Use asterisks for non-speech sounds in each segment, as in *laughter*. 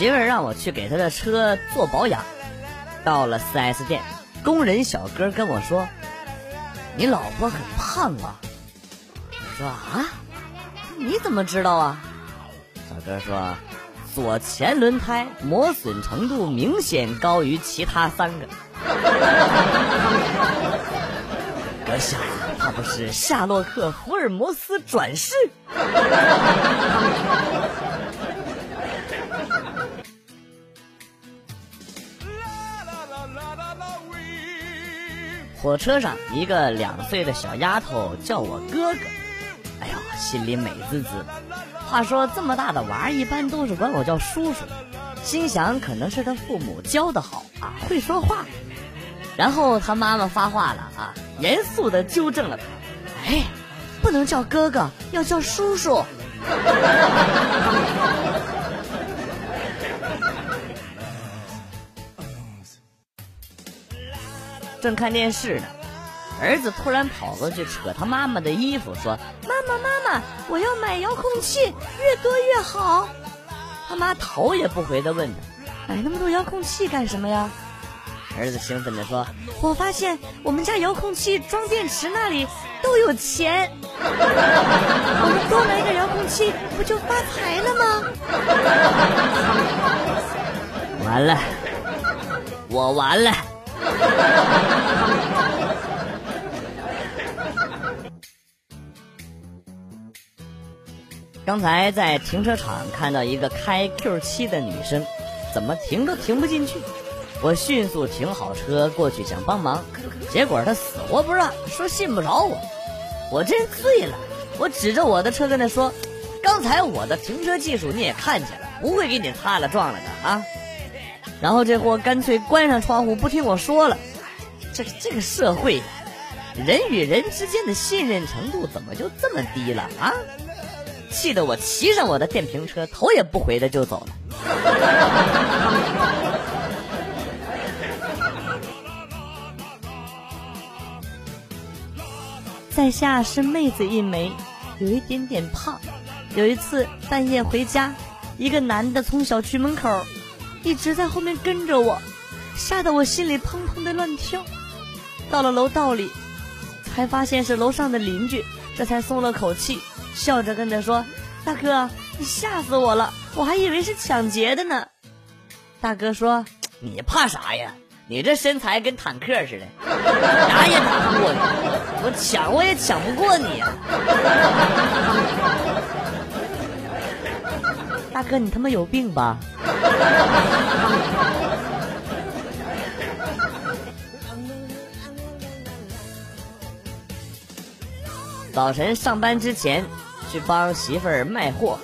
媳妇儿让我去给她的车做保养。到了 4S 店，工人小哥跟我说：“你老婆很胖啊。”我说：“啊，你怎么知道啊？”小哥说：“左前轮胎磨损程度明显高于其他三个。” *laughs* 阁下，他不是夏洛克·福尔摩斯转世？火车上，一个两岁的小丫头叫我哥哥，哎呀，心里美滋滋。话说这么大的娃儿，一般都是管我叫叔叔，心想可能是他父母教的好啊，会说话。然后他妈妈发话了啊，严肃的纠正了他，哎，不能叫哥哥，要叫叔叔。正看电视呢，儿子突然跑过去扯他妈妈的衣服，说：“妈妈，妈妈，我要买遥控器，越多越好。”他妈头也不回的问他：“买那么多遥控器干什么呀？”儿子兴奋地说：“我发现我们家遥控器装电池那里都有钱，*laughs* 我们多买点遥控器不就发财了吗？” *laughs* 完了，我完了。*laughs* 刚才在停车场看到一个开 Q 七的女生，怎么停都停不进去。我迅速停好车过去想帮忙，结果她死活不让，说信不着我。我真醉了，我指着我的车跟她说：“刚才我的停车技术你也看见了，不会给你擦了撞了的啊。”然后这货干脆关上窗户不听我说了。这个这个社会，人与人之间的信任程度怎么就这么低了啊？气得我骑上我的电瓶车，头也不回的就走了。*laughs* 在下是妹子一枚，有一点点胖。有一次半夜回家，一个男的从小区门口一直在后面跟着我，吓得我心里砰砰的乱跳。到了楼道里，才发现是楼上的邻居，这才松了口气，笑着跟他说：“大哥，你吓死我了，我还以为是抢劫的呢。”大哥说：“你怕啥呀？你这身材跟坦克似的，打也打不过你，我抢我也抢不过你呀！”大哥，你他妈有病吧？早晨上班之前，去帮媳妇儿卖货。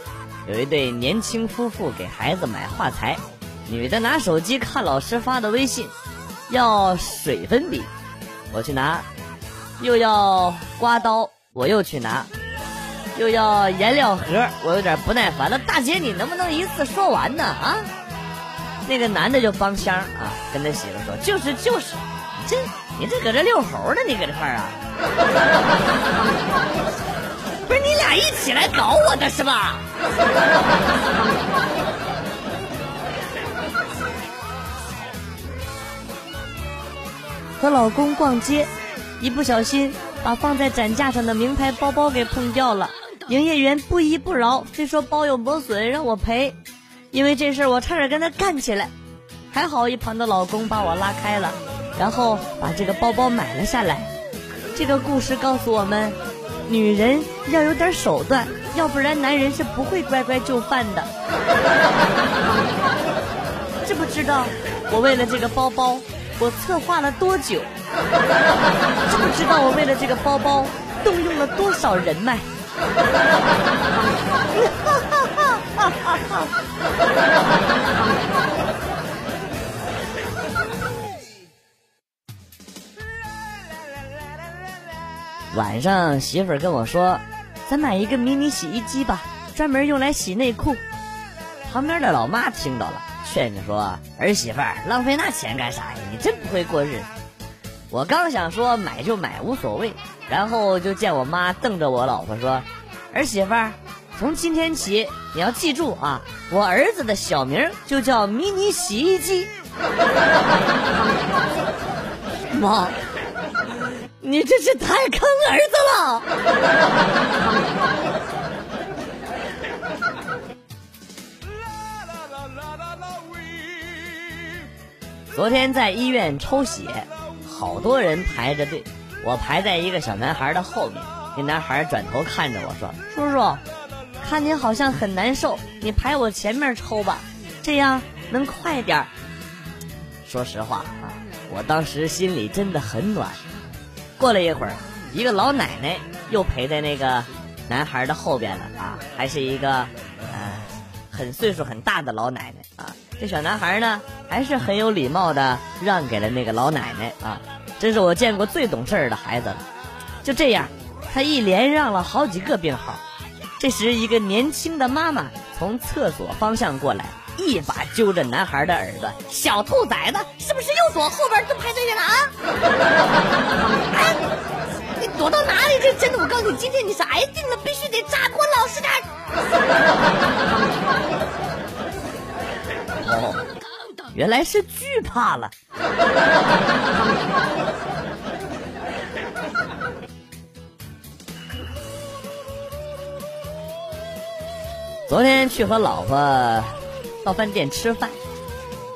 有一对年轻夫妇给孩子买画材，女的拿手机看老师发的微信，要水粉笔，我去拿；又要刮刀，我又去拿；又要颜料盒，我有点不耐烦了。大姐，你能不能一次说完呢？啊？那个男的就帮腔啊，跟他媳妇说：“就是就是，这你这搁这遛猴呢？你搁这块儿啊？” *laughs* 不是你俩一起来搞我的是吧？和老公逛街，一不小心把放在展架上的名牌包包给碰掉了。营业员不依不饶，非说包有磨损让我赔。因为这事我差点跟他干起来，还好一旁的老公把我拉开了，然后把这个包包买了下来。这个故事告诉我们，女人要有点手段，要不然男人是不会乖乖就范的。*laughs* 知不知道我为了这个包包，我策划了多久？*laughs* 知不知道我为了这个包包，动用了多少人脉？晚上媳妇儿跟我说：“咱买一个迷你洗衣机吧，专门用来洗内裤。”旁边的老妈听到了，劝着说：“儿媳妇儿，浪费那钱干啥呀？你真不会过日子。”我刚想说买就买无所谓，然后就见我妈瞪着我老婆说：“儿媳妇儿，从今天起你要记住啊，我儿子的小名就叫迷你洗衣机。妈，你这是太坑儿子了！*laughs* 昨天在医院抽血，好多人排着队，我排在一个小男孩的后面。那男孩转头看着我说：“叔叔，看你好像很难受，你排我前面抽吧，这样能快点儿。”说实话啊，我当时心里真的很暖。过了一会儿，一个老奶奶又陪在那个男孩的后边了啊，还是一个很岁数很大的老奶奶啊。这小男孩呢，还是很有礼貌的让给了那个老奶奶啊，这是我见过最懂事的孩子了。就这样。他一连让了好几个病号，这时一个年轻的妈妈从厕所方向过来，一把揪着男孩的耳朵：“小兔崽子，是不是又躲后边蹲排队去了啊？*laughs* 躲到哪里去？真的，我告诉你，今天你是挨定了，必须得扎给我老实点。哦，原来是惧怕了。昨天去和老婆到饭店吃饭，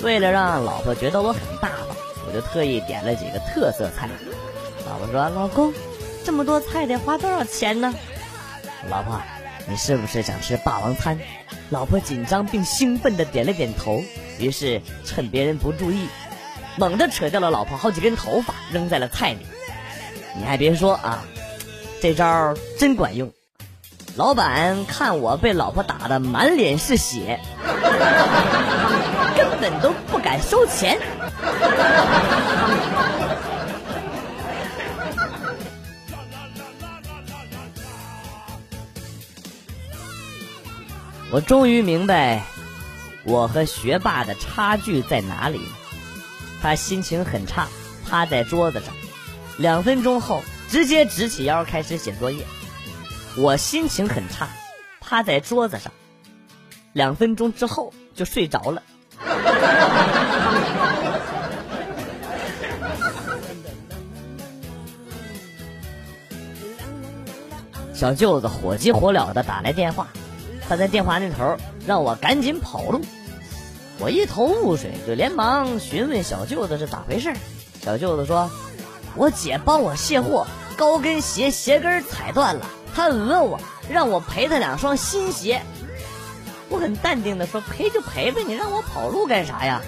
为了让老婆觉得我很大方，我就特意点了几个特色菜。老婆说：“老公，这么多菜得花多少钱呢？”老婆，你是不是想吃霸王餐？老婆紧张并兴奋的点了点头，于是趁别人不注意，猛地扯掉了老婆好几根头发，扔在了菜里。你还别说啊，这招真管用。老板看我被老婆打的满脸是血，*laughs* 根本都不敢收钱。我终于明白，我和学霸的差距在哪里。他心情很差，趴在桌子上，两分钟后直接直起腰开始写作业。我心情很差，趴在桌子上，两分钟之后就睡着了。小舅子火急火燎的打来电话，他在电话那头让我赶紧跑路。我一头雾水，就连忙询问小舅子是咋回事。小舅子说：“我姐帮我卸货，高跟鞋鞋跟踩断了。”他讹我，让我赔他两双新鞋。我很淡定的说：“赔就赔呗，你让我跑路干啥呀？”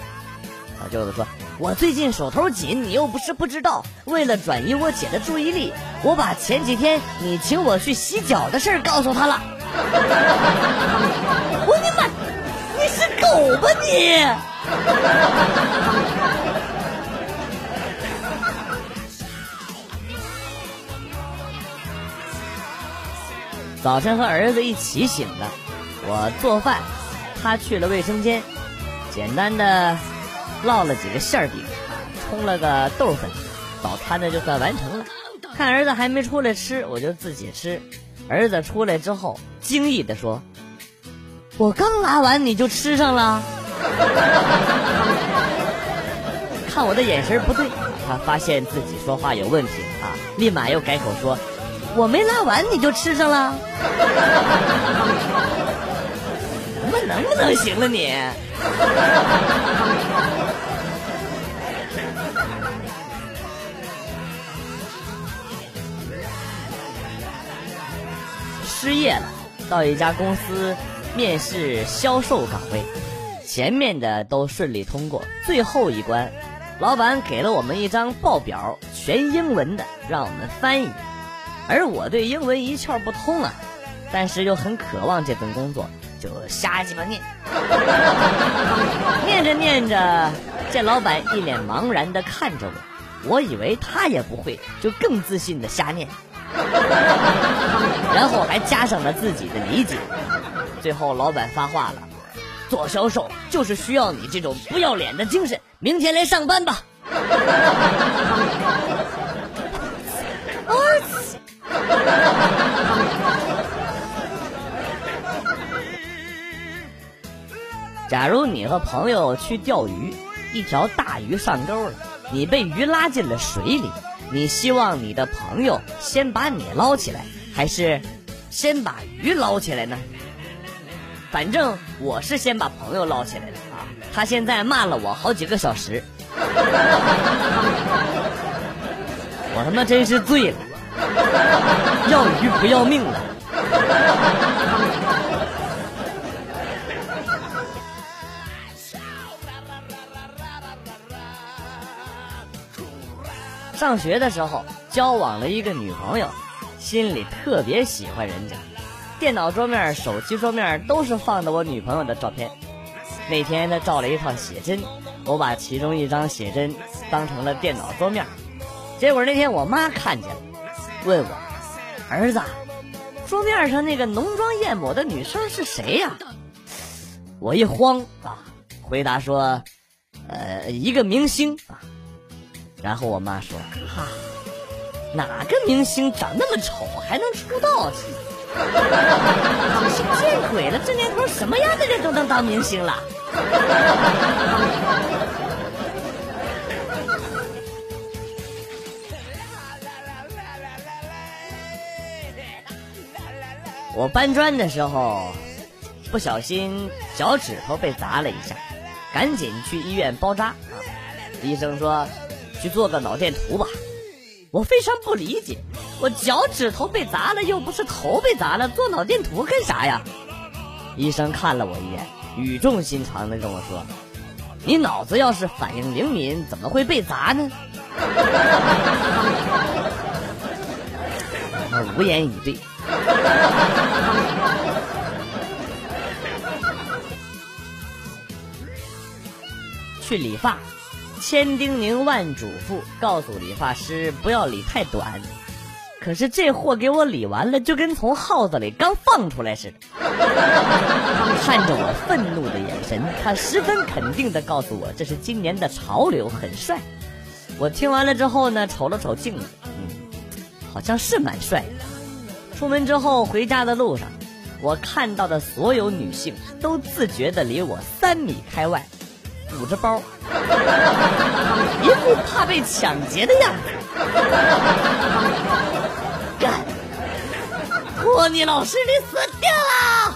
小舅子说：“我最近手头紧，你又不是不知道。为了转移我姐的注意力，我把前几天你请我去洗脚的事告诉他了。” *laughs* 我你妈，你是狗吧你？*laughs* 早晨和儿子一起醒的，我做饭，他去了卫生间，简单的烙了几个馅饼，冲了个豆粉，早餐呢就算完成了。看儿子还没出来吃，我就自己吃。儿子出来之后，惊异的说：“我刚拉完你就吃上了。*laughs* ”看我的眼神不对，他发现自己说话有问题啊，立马又改口说。我没拉完你就吃上了，*laughs* 我能不能行了你？失业了，到一家公司面试销售岗位，前面的都顺利通过，最后一关，老板给了我们一张报表，全英文的，让我们翻译。而我对英文一窍不通啊，但是又很渴望这份工作，就瞎鸡巴念。念着念着，见老板一脸茫然的看着我，我以为他也不会，就更自信的瞎念，然后还加上了自己的理解。最后老板发话了：“做销售就是需要你这种不要脸的精神，明天来上班吧。”假如你和朋友去钓鱼，一条大鱼上钩了，你被鱼拉进了水里，你希望你的朋友先把你捞起来，还是先把鱼捞起来呢？反正我是先把朋友捞起来了啊！他现在骂了我好几个小时，我他妈真是醉了，要鱼不要命了。上学的时候交往了一个女朋友，心里特别喜欢人家，电脑桌面、手机桌面都是放的我女朋友的照片。那天她照了一套写真，我把其中一张写真当成了电脑桌面。结果那天我妈看见了，问我：“儿子，桌面上那个浓妆艳抹的女生是谁呀？”我一慌啊，回答说：“呃，一个明星啊。”然后我妈说：“哈，哪个明星长那么丑还能出道去？真是见鬼了！这年头什么样的人都能当明星了。”我搬砖的时候，不小心脚趾头被砸了一下，赶紧去医院包扎。医生说。去做个脑电图吧，我非常不理解，我脚趾头被砸了，又不是头被砸了，做脑电图干啥呀？医生看了我一眼，语重心长的跟我说：“你脑子要是反应灵敏，怎么会被砸呢？” *laughs* 我无言以对。去理发。千叮咛万嘱咐，告诉理发师不要理太短。可是这货给我理完了，就跟从耗子里刚放出来似的。看着我愤怒的眼神，他十分肯定的告诉我，这是今年的潮流，很帅。我听完了之后呢，瞅了瞅镜子，嗯，好像是蛮帅的。出门之后，回家的路上，我看到的所有女性都自觉的离我三米开外。捂着包，一副怕被抢劫的样子。干！托尼老师，你死定了！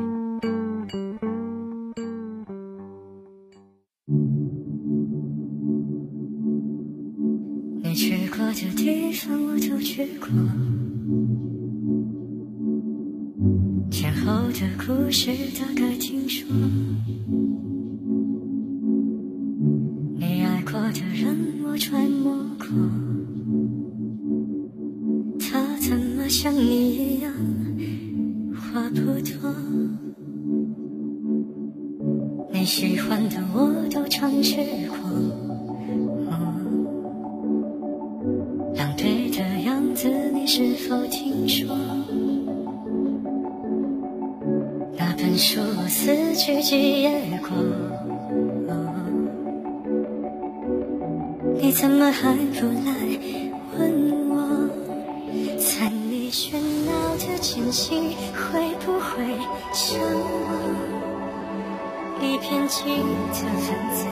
前后的故事大概听说。你爱过的人我揣摩过，他怎么像你一样话不多？你喜欢的我都尝试过。否听说那本书我撕去几页过？你怎么还不来问我？在你喧闹的间隙，会不会想我？一片记的文字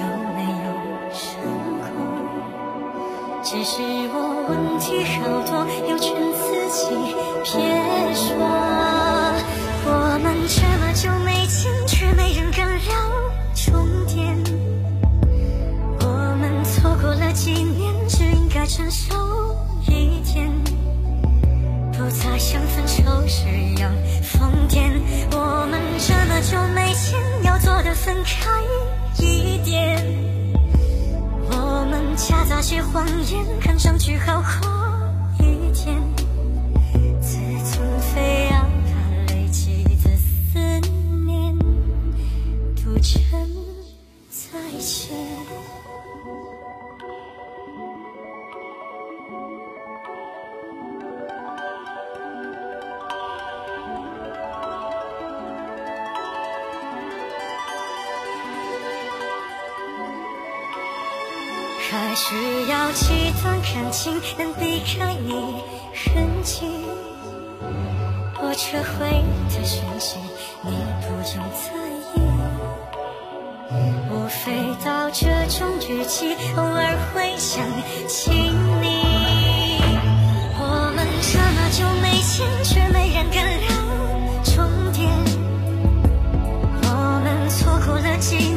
有没有成功？只是我。问题好多，又劝自己别说。我们这么久没见，却没人敢聊重点。我们错过了几年，只应该成熟一点，不再像分手时一样疯癫。我们这么久没见，要做的分开一点。我们夹杂些谎言，看上去好还需要几段感情能避开你人迹？我撤回的讯息，你不用在意。无非到这种语气，偶尔会想起你。我们这么久没见，却没人敢聊重点。我们错过了几